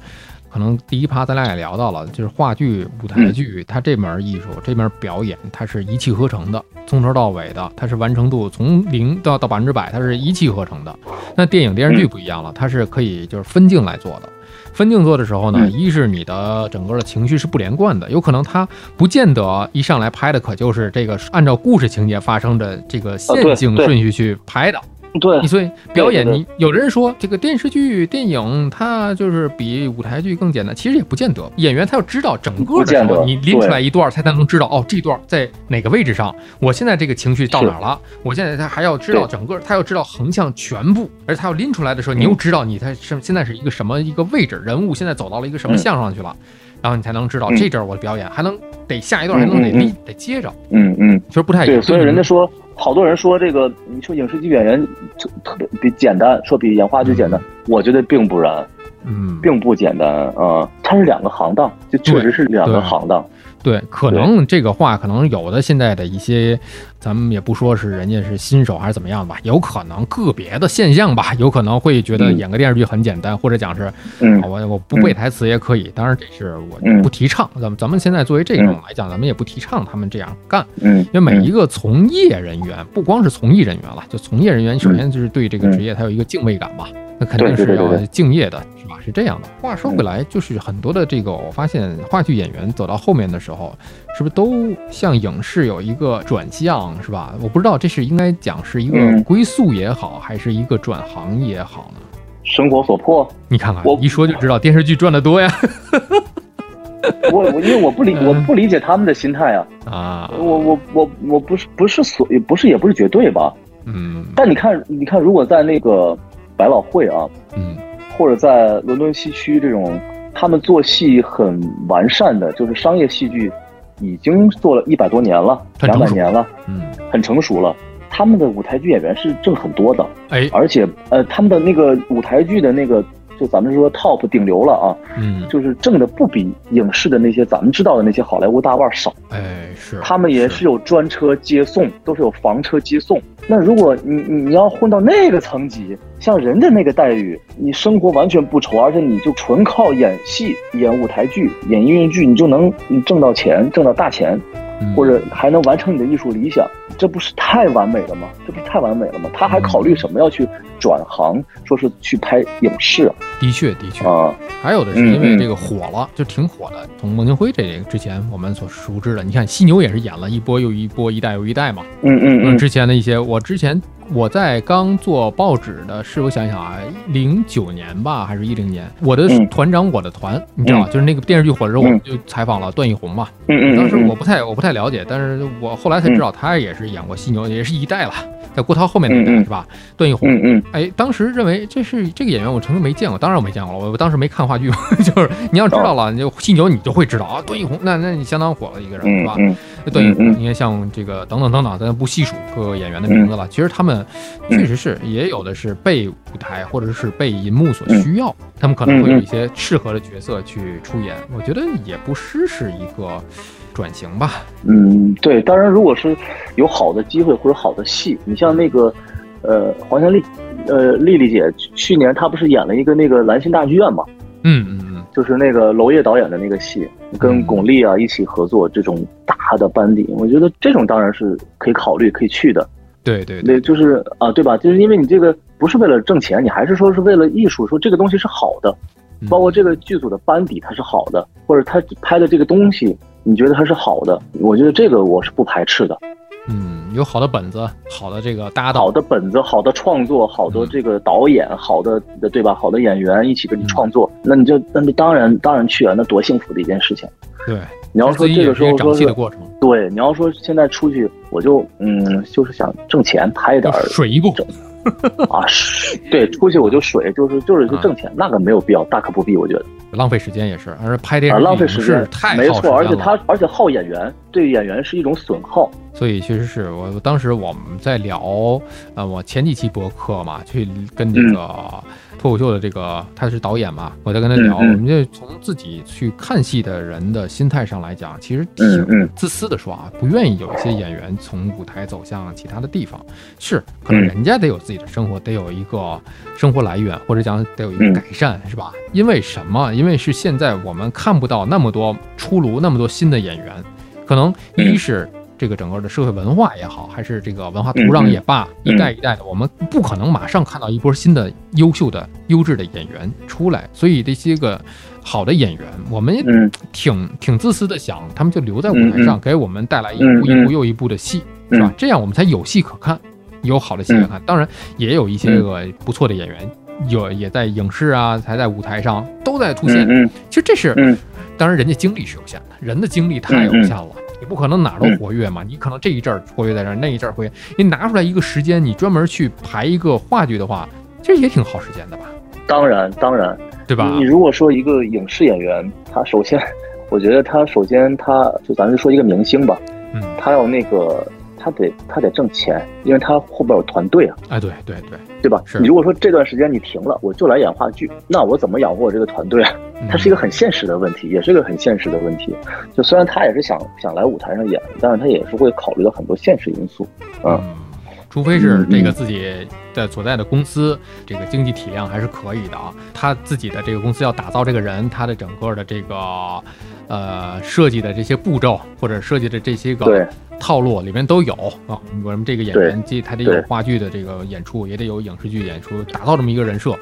可能第一趴咱俩也聊到了，就是话剧、舞台剧，它这门艺术、这门表演，它是一气呵成的，从头到尾的，它是完成度从零到到百分之百，它是一气呵成的。那电影电视剧不一样了，它是可以就是分镜来做的。分镜做的时候呢，一是你的整个的情绪是不连贯的，有可能它不见得一上来拍的可就是这个按照故事情节发生的这个线性顺序去拍的。对。你，所以表演，你有的人说这个电视剧、电影它就是比舞台剧更简单，其实也不见得。演员他要知道整个的时候，你拎出来一段，他才能知道哦，这段在哪个位置上，我现在这个情绪到哪儿了。我现在他还要知道整个，他要知道横向全部，而他要拎出来的时候，你又嗯。知道你他是现在是一个什么一个位置，人物现在走到了一个什么嗯。向上去了，然后你才能知道嗯。这阵儿我的表演还能得下一段还能得立得接着，嗯嗯，其实不太一样。对，所以人家说，好多人说这个，你说影视剧演员就特别比简单，说比演话剧简单，我觉得并不然，嗯，并不简单啊、它是两个行当，就确实是两个行当。对，可能这个话，可能有的现在的一些，咱们也不说是人家是新手还是怎么样吧，有可能个别的现象吧，有可能会觉得嗯。演个电视剧很简单，或者讲是嗯。啊我我不背台词也可以，当然这是我嗯不提倡。咱们咱们现在作为这种嗯来讲，咱们也不提倡他们这样干，嗯，因为每一个从业人员，不光是从艺人员了，就从业人员，首先就是对这个职业他有一个敬畏感吧，那肯定是要敬业的，是吧？是这样的。话说回来，就是很多的这个，我发现话剧演员走到后面的时候，是不是都向影视有一个转向，是吧？我不知道这是应该讲是一个嗯归宿也好，还是一个转行也好呢？生活所迫，你看看我，一说就知道电视剧赚的多呀！我我因为我不理嗯。我不理解他们的心态啊，啊，我我我我不是不是所也不是也不是绝对吧，嗯。但你看你看，如果在那个百老汇啊，嗯。或者在伦敦西区这种，他们做戏很完善的，就是商业戏剧，已经做了一百多年了，两百年了，嗯，很成熟了。他们的舞台剧演员是挣很多的，哎，而且呃，他们的那个舞台剧的那个，就咱们说 top 顶流了啊，嗯，就是挣的不比影视的那些咱们知道的那些好莱坞大腕少。哎是，他们也是有专车接送，都是有房车接送。那如果你你要混到那个层级，像人家那个待遇，你生活完全不愁，而且你就纯靠演戏、演舞台剧、演音乐剧，你就能挣到钱，挣到大钱，或者还能完成你的艺术理想，这不是太完美了吗？这不是太完美了吗？他还考虑什么要去转行，说是去拍影视的确的确啊？还有的是因为这个火了，就挺火的。从孟京辉这个之前我们所熟知的，你看犀牛也是演了一波又一波，一代又一代嘛。嗯嗯嗯之前的一些，我之前我在刚做报纸的是，我想想啊，零九年吧，还是一零年，我的嗯。团长我的团，你知道吗？就是那个电视剧火的时候，我们嗯。就采访了段奕宏嘛。嗯嗯，当时我嗯。不太我不太了解，但是我后来才知道他也是演过犀牛，也是一代了，在郭涛后面那一代是吧？段奕宏，嗯嗯。哎，当时认为这是这个演员，我曾经没见过，当然我没见过了，我我当时没看话剧，就是你要知道了，你就犀牛，你就会知道啊，段奕宏，那那你相当火了一个人，是吧？嗯嗯那段奕宏，嗯嗯。你看像这个等等等等，咱不细数各个演员的名字了，其实他们确实是也有的是被舞台或者是被银幕所需要，他们可能会有一些适合的角色去出演，我觉得也不失是一个转型吧。嗯，对，当然，如果是有好的机会或者好的戏，你像那个，呃，黄湘丽，呃，丽丽姐去年她不是演了一个那个兰心大剧院嘛，嗯嗯嗯，就是那个娄烨导演的那个戏，跟嗯巩俐啊一起合作，这种大的班底，我觉得这种当然是可以考虑可以去的。对对对，那就是啊，对吧？就是因为你这个不是为了挣钱，你还是说是为了艺术，说这个东西是好的，嗯包括这个剧组的班底它是好的，或者他拍的这个东西，你觉得它是好的，我觉得这个我是不排斥的。嗯，有好的本子，好的这个搭档。好，的本子、好的创作、好的这个导演、好的对吧？好的演员一起跟你创作，那你就那就当然当然去啊，那多幸福的一件事情。对，你要说这个时候长说是戏的过程，对，你要说现在出去，我就嗯，就是想挣钱，拍点儿水一步，啊，水对，出去我就水，就是就是去挣钱，那个没有必要，大可不必，我觉得。浪费时间也是，而拍电啊，浪费时间没错，而且他而且耗演员，对演员是一种损耗。所以确实是我当时我们在聊，呃，我前几期博客嘛，去跟这个脱口秀的这个他是导演嘛，我在跟他聊，我们就从自己去看戏的人的心态上来讲，其实挺自私的说啊，不愿意有一些演员从舞台走向其他的地方，是可能嗯。人家得有自己的生活，得有一个生活来源，或者讲得有一个嗯。改善，是吧？因为什么？因为是现在我们看不到那么多出炉，那么多新的演员，可能一嗯是这个整个的社会文化也好，还是这个文化土壤也罢，嗯一代一代的，我们不可能马上看到一波新的优秀的、优质的演员出来，所以这些个好的演员，我们挺挺自私的想，他们就留在舞台上，给我们带来一嗯部一部又一部的戏，是吧嗯？这样我们才有戏可看。有好的戏可看。当然，也有一些个不错的演员，有也在影视啊，才在舞台上都在出现。其实这是，当然人家精力是有限的，人的精力太有限了，你不可能哪儿都活跃嘛。你可能这一阵儿活跃在这儿，那一阵儿活跃，你拿出来一个时间，你专门去排一个话剧的话，其实也挺耗时间的吧？当然，当然，对吧？你如果说一个影视演员，他首先。我觉得他首先，他就咱就说一个明星吧，嗯，他要那个，他得他得挣钱，因为他后边有团队啊，哎，对对对，对吧？你如果说这段时间你停了，我就来演话剧，那我怎么养活我这个团队啊？它是一个很现实的问题，也是一个很现实的问题。就虽然他也是想想来舞台上演，但是他也是会考虑到很多现实因素，嗯。除非是这个自己的所在的公司这个经济体量还是可以的啊，他自己的这个公司要打造这个人，他的整个的这个呃设计的这些步骤或者设计的这些个套路里面都有啊。我们这个演员既他得有话剧的这个演出，也得有影视剧演出，打造这么一个人设，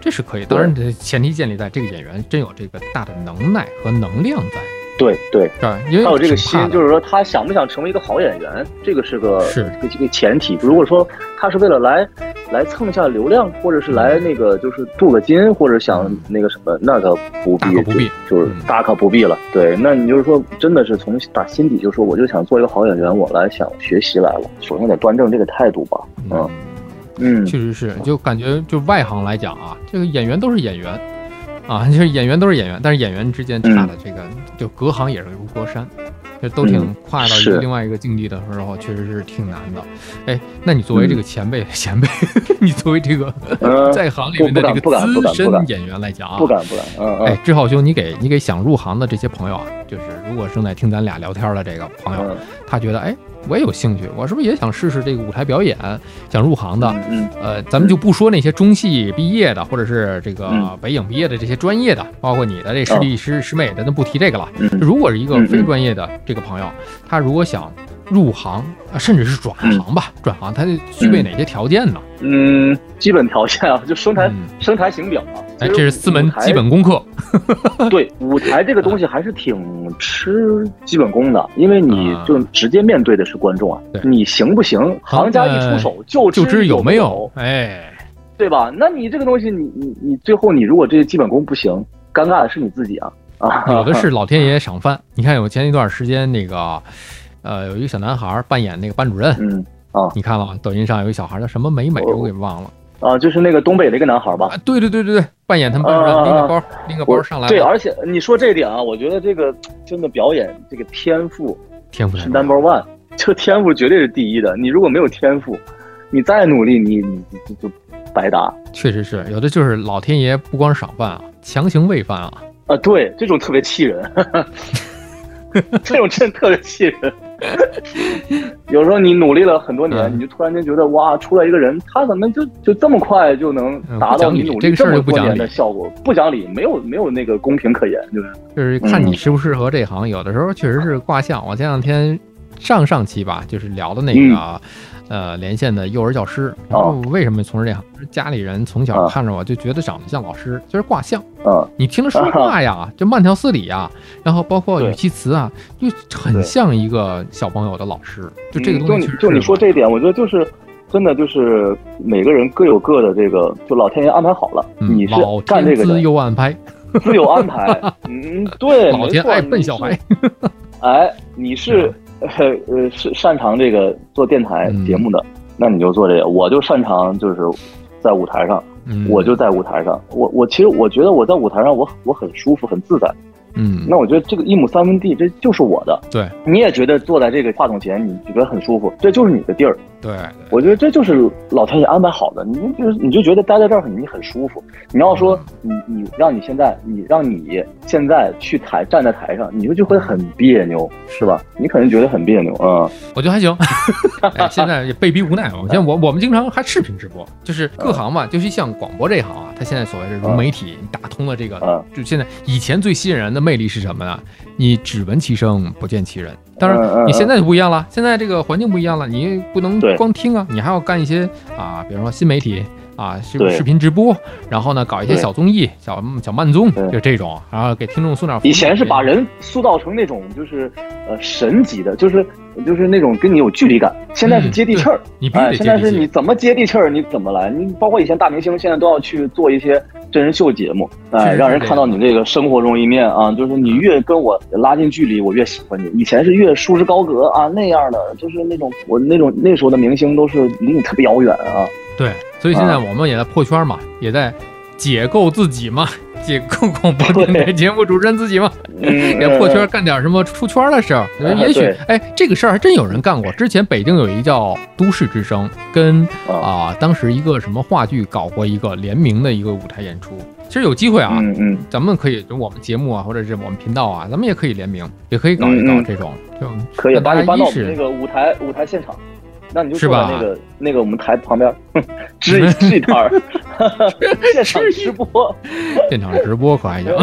这是可以。当然，前提建立在这个演员真有这个大的能耐和能量在。对对，因为他有这个心，就是说他想不想成为一个好演员，这个是个是个个前提。如果说他是为了来来蹭一下流量，或者是来那个就是镀个金，或者想那个什么，那可不必，不必，就是大可不必了。对，那你就是说真的是从打心底就说，我就想做一个好演员，我来想学习来了。首先得端正这个态度吧。嗯嗯，确实是，就感觉就外行来讲啊，这个演员都是演员。啊，就是演员都是演员，但是演员之间差的这个就隔行也是如隔山，就都挺跨到一个另外一个境地的时候，确实是挺难的。哎，那你作为这个前辈 前辈，你作为这个 在行里面的这个资深演员来讲啊，不敢不敢。嗯哎，志浩兄，你给你给想入行的这些朋友啊，就是如果正在听咱俩聊天的这个朋友，他觉得哎。我也有兴趣，我是不是也想试试这个舞台表演？想入行的，嗯，呃，咱们就不说那些中戏毕业的，或者是这个北影毕业的这些专业的，包括你的这师弟师师妹的，那不提这个了。如果是一个非专业的这个朋友，他如果想入行，甚至是转行吧，转行，他具备哪些条件呢？嗯，基本条件啊，就声台声台形表啊。哎，这是四门基本功课。对，舞台这个东西还是挺吃基本功的，因为你就直接面对的是观众啊。你行不行？行家一出手就就知有没有，哎，对吧？那你这个东西，你你你最后你如果这些基本功不行，尴尬的是你自己啊啊！有的是老天爷赏饭。你看，有前一段时间那个，呃，有一个小男孩扮演那个班主任，嗯啊，你看了抖音上有一小孩叫什么美美，我给忘了。啊，就是那个东北的一个男孩吧？对对对对对，扮演他们班主任，拎个包，拎个包上来。对，而且你说这一点啊，我觉得这个真的表演这个天赋，天赋是 number one，这天赋绝对是第一的。你如果没有天赋，你再努力，你你就就白搭。确实是，有的就是老天爷不光赏饭啊，强行喂饭啊。啊，对，这种特别气人，这种真的特别气人。有时候你努力了很多年，你就突然间觉得哇，出来一个人，他怎么就就这么快就能达到你努力这么多年的效果？不讲理，没有没有那个公平可言，就是就是看你适不适合这行。有的时候确实是卦象。我前两天上上期吧，就是聊的那个。呃，连线的幼儿教师，然后为什么从事这行？家里人从小看着我就觉得长得像老师，就是卦象。嗯，你听他说话呀，就慢条斯理呀，然后包括语气词啊，就很像一个小朋友的老师。就这个东西，就就你说这一点，我觉得就是真的，就是每个人各有各的这个，就老天爷安排好了。你是干这个的自有安排，自有安排。嗯，对，老天爱笨小孩。哎，你是。呃 呃，是擅长这个做电台节目的，那你就做这个。我就擅长就是在舞台上，我就在舞台上。我我其实我觉得我在舞台上，我我很舒服，很自在。嗯，那我觉得这个一亩三分地，这就是我的。对，你也觉得坐在这个话筒前，你觉得很舒服，这就是你的地儿。对，我觉得这就是老天爷安排好的，你就你就觉得待在这儿你很舒服。你要说你你让你现在你让你现在去台站在台上，你就就会很别扭，是吧？你可能觉得很别扭啊。我觉得还行，现在也被逼无奈。我现在我我们经常还视频直播，就是各行嘛，就是像广播这一行啊，它现在所谓的融媒体打通了这个，就现在以前最吸引人的。魅力是什么呢？你只闻其声不见其人。当然，你现在就不一样了。现在这个环境不一样了，你不能光听啊，你还要干一些啊，比如说新媒体啊，视对视频直播，然后呢搞一些小综艺、小小慢综，就这种，然后给听众送点。以前是把人塑造成那种就是呃神级的，就是就是那种跟你有距离感，现在是接地气儿。哎，你必须得现在是。你怎么接地气儿，你怎么来？你包括以前大明星，现在都要去做一些真人秀节目，哎，是是让人看到你这个生活中一面啊。就是你越跟我拉近距离，我越喜欢你。以前是越束之高阁啊那样的，就是那种我那种那时候的明星都是离你特别遥远啊。对，所以现在啊。我们也在破圈嘛，也在解构自己嘛，解构广播电台节目主持人自己嘛，嗯，也破圈干点什么出圈的事儿。嗯。也许对，哎，这个事儿还真有人干过。之前北京有一个叫《都市之声》，跟啊、当时一个什么话剧搞过一个联名的一个舞台演出。其实有机会啊，嗯嗯，咱们可以就我们节目啊，或者是我们频道啊，咱们也可以联名，也可以搞一搞这种，就可以把你搬到那个舞台舞台现场，那你就是坐吧在那个那个我们台旁边，哼 支一 支一摊儿，现场直播。现场直播可还行。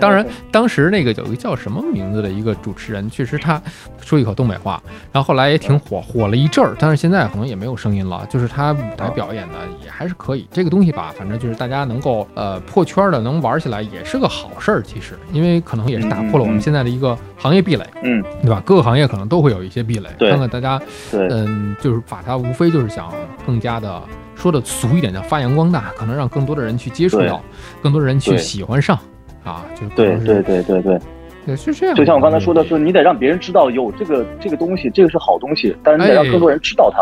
当然，当时那个有一个叫什么名字的一个主持人，确实他说一口东北话，然后后来也挺火，火了一阵儿，但是现在可能也没有声音了。就是他舞台表演的也还是可以，这个东西吧，反正就是大家能够呃破圈的，能玩起来也是个好事儿。其实，因为可能也是打破了我们现在的一个行业壁垒，嗯，对吧？各个行业可能都会有一些壁垒，对看看大家对，嗯，就是把它无非就是想更加的说的俗一点，叫发扬光大，可能让更多的人去接触到，更多的人去喜欢上啊，就对对对对对，对是这样。就像我刚才说的，是你得让别人知道有这个这个东西，这个是好东西，但是你得让哎更多人知道它。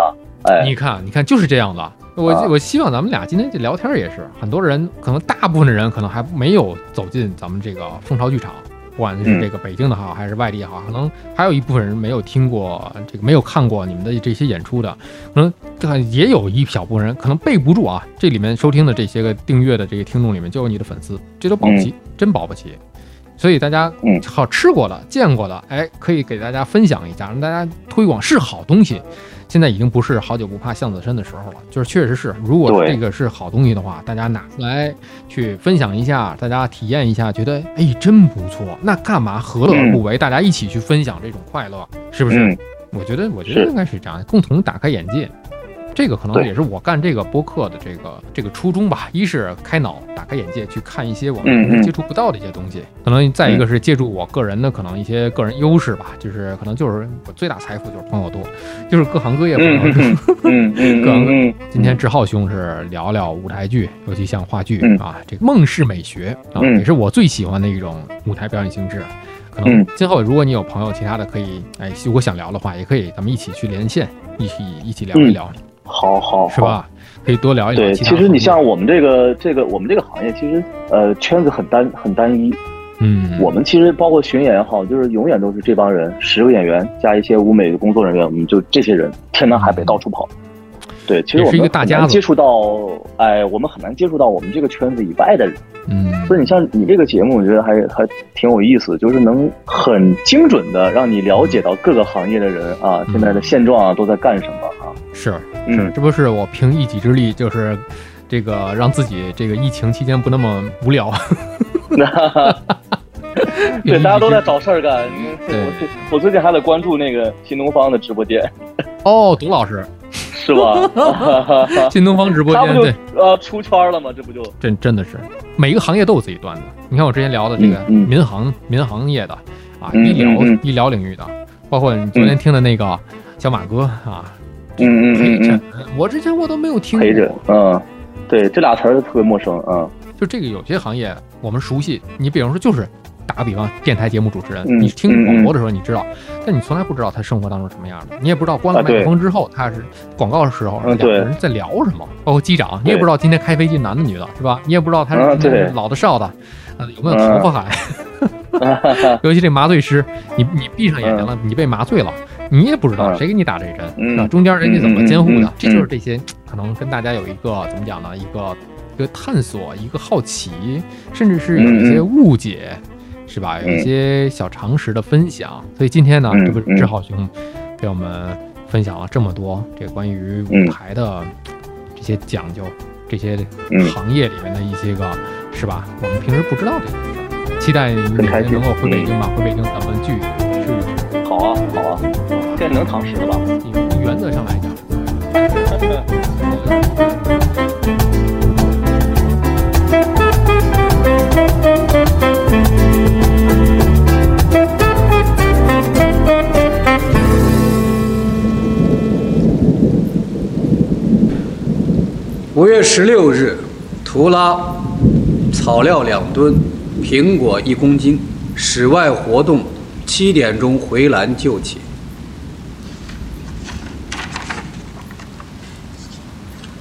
哎，你看，你看，就是这样的。我、啊我希望咱们俩今天这聊天也是，很多人可能大部分的人可能还没有走进咱们这个蜂巢剧场，不管是嗯这个北京的好还是外地也好，可能还有一部分人没有听过这个，没有看过你们的这些演出的，可能这个也有一小部分人可能备不住啊。这里面收听的这些个订阅的这个听众里面就有你的粉丝，这都保不齐，真保不齐。所以大家嗯好吃过的、见过的，哎，可以给大家分享一下，让大家推广是好东西。现在已经不是好久不怕巷子深的时候了，就是确实是，如果这个是好东西的话，大家拿出来去分享一下，大家体验一下，觉得哎真不错，那干嘛何乐而不为？大家一起去分享这种快乐，是不是？嗯，我觉得，我觉得应该是这样，共同打开眼界。这个可能也是我干这个播客的这个这个初衷吧。一是开脑，打开眼界，去看一些我们接触不到的一些东西。可能再一个是借助我个人的可能一些个人优势吧，就是可能就是我最大财富就是朋友多，就是各行各业朋友多。嗯。嗯嗯嗯 各行各嗯。今天志浩兄是聊聊舞台剧，尤其像话剧、嗯。啊，这个梦式美学啊，嗯。也是我最喜欢的一种舞台表演形式。可能嗯。今后如果你有朋友其他的可以，哎，如果想聊的话，也可以咱们一起去连线，一起一起聊一聊，好好好。是吧？可以多聊一聊对，其实你像我们这个这个我们这个行业，其实呃圈子很单很单一。嗯，我们其实包括巡演也好，就是永远都是这帮人，十个演员加一些舞美的工作人员，我们就这些人天南海北到处跑。对，其实我们个大家子很难接触到，哎，我们很难接触到我们这个圈子以外的人。嗯，所以你像你这个节目，我觉得还还挺有意思，就是能很精准的让你了解到各个行业的人啊，现在的现状啊都在干什么啊。是是，嗯，这不是我凭一己之力，就是这个让自己这个疫情期间不那么无聊。对，大家都在找事儿干。我最我最近还在关注那个新东方的直播间，哦，董老师，是吧？新东方直播间，对，就呃出圈了吗？这不就？真真的是。每个行业都有自己段子。你看我之前聊的这个嗯。嗯民航、民航业的啊，嗯医疗、医疗领域的，包括你昨天听的那个小马哥啊，嗯嗯嗯嗯，，我之前我都没有听陪着过。，嗯，对，这俩词儿特别陌生，嗯就这个有些行业我们熟悉，你比方说就是打个比方，电台节目主持人，嗯你听嗯广播的时候你知道，但你从来不知道他生活当中什么样的，你也不知道关了麦克风之后他是广告的时候嗯两个人在聊什么，包括机长，你也不知道今天开飞机男的女的是吧？你也不知道他是嗯今天是老的少的，呃有没有头发海，尤其这麻醉师，你你闭上眼睛了，你被麻醉了。你也不知道嗯谁给你打这针，嗯是吧？中间人家怎么监护的嗯嗯嗯？这就是这些可能跟大家有一个怎么讲呢？一个一个探索，一个好奇，甚至是有一些误解，是吧？有一些小常识的分享。所以今天呢，嗯这不是嗯志浩兄给我们分享了这么多这个关于舞台的这些讲究，这些嗯行业里面的一些个，是吧？我们平时不知道的一些事儿。期待你哪天能够回北京吧，回北京咱们聚一聚，嗯好啊好啊。现在能躺尸了吧原则上来讲。五月十六日图拉草料两吨苹果一公斤室外活动七点钟回蓝就寝。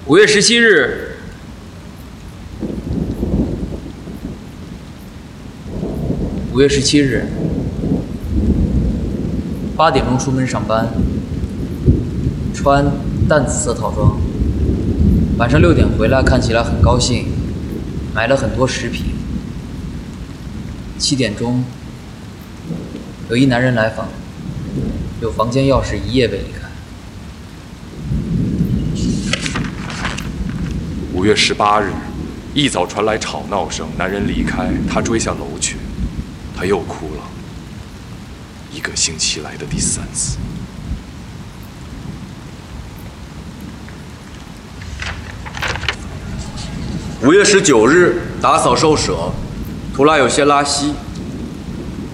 五月十七日，五月十七日，八点钟出门上班，穿淡紫色套装。晚上六点回来，看起来很高兴，买了很多食品。七点钟，有一男人来访，有房间钥匙，一夜未离开。五月十八日，一早传来吵闹声，男人离开，他追下楼去，他又哭了。一个星期来的第三次。五月十九日，打扫兽舍，图拉有些拉稀。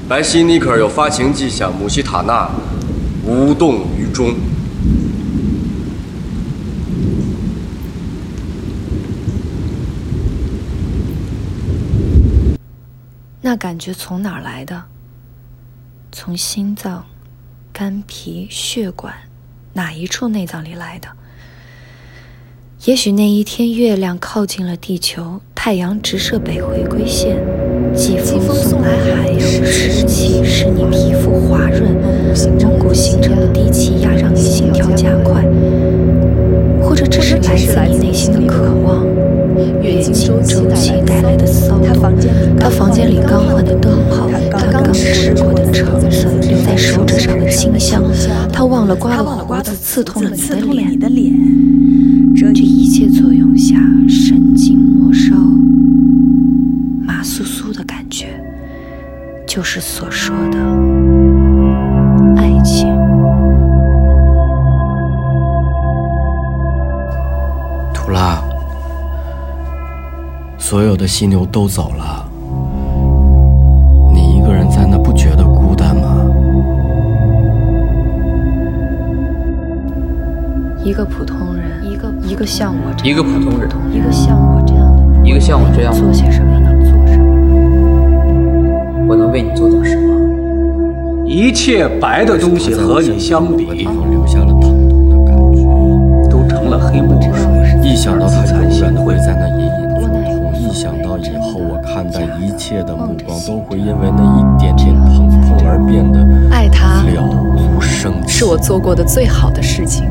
白皙尼克有发情迹象，姆希塔纳无动于衷。那感觉从哪儿来的？从心脏、肝脾、血管哪一处内脏里来的？也许那一天月亮靠近了地球，太阳直射北回归线，季风送来海洋湿气，使你皮肤滑润，蒙古形成的低气压让你心跳加快，或者这是来自你内心的渴望。月经周期带来的骚动，他房间里刚换的灯泡，他刚吃过的橙子，留在手指上的清香，他忘了刮的胡子刺痛了你的脸。这一切作用下，神就是所说的爱情。图拉。所有的犀牛都走了，你一个人在那，不觉得孤单吗？一个普通人，一个一个像我这样，一个普通人，一个像我这样的，一个像我这样的，做些什么？能做什么？我能为你做点什么？一切白的东西和你相比，留下了疼痛的感觉，都成了黑墨水。一想到他永远会在那隐隐作痛，一想到以后我看待一切的目光都会因为那一点点疼痛而变得爱他了无生气，是我做过的最好的事情。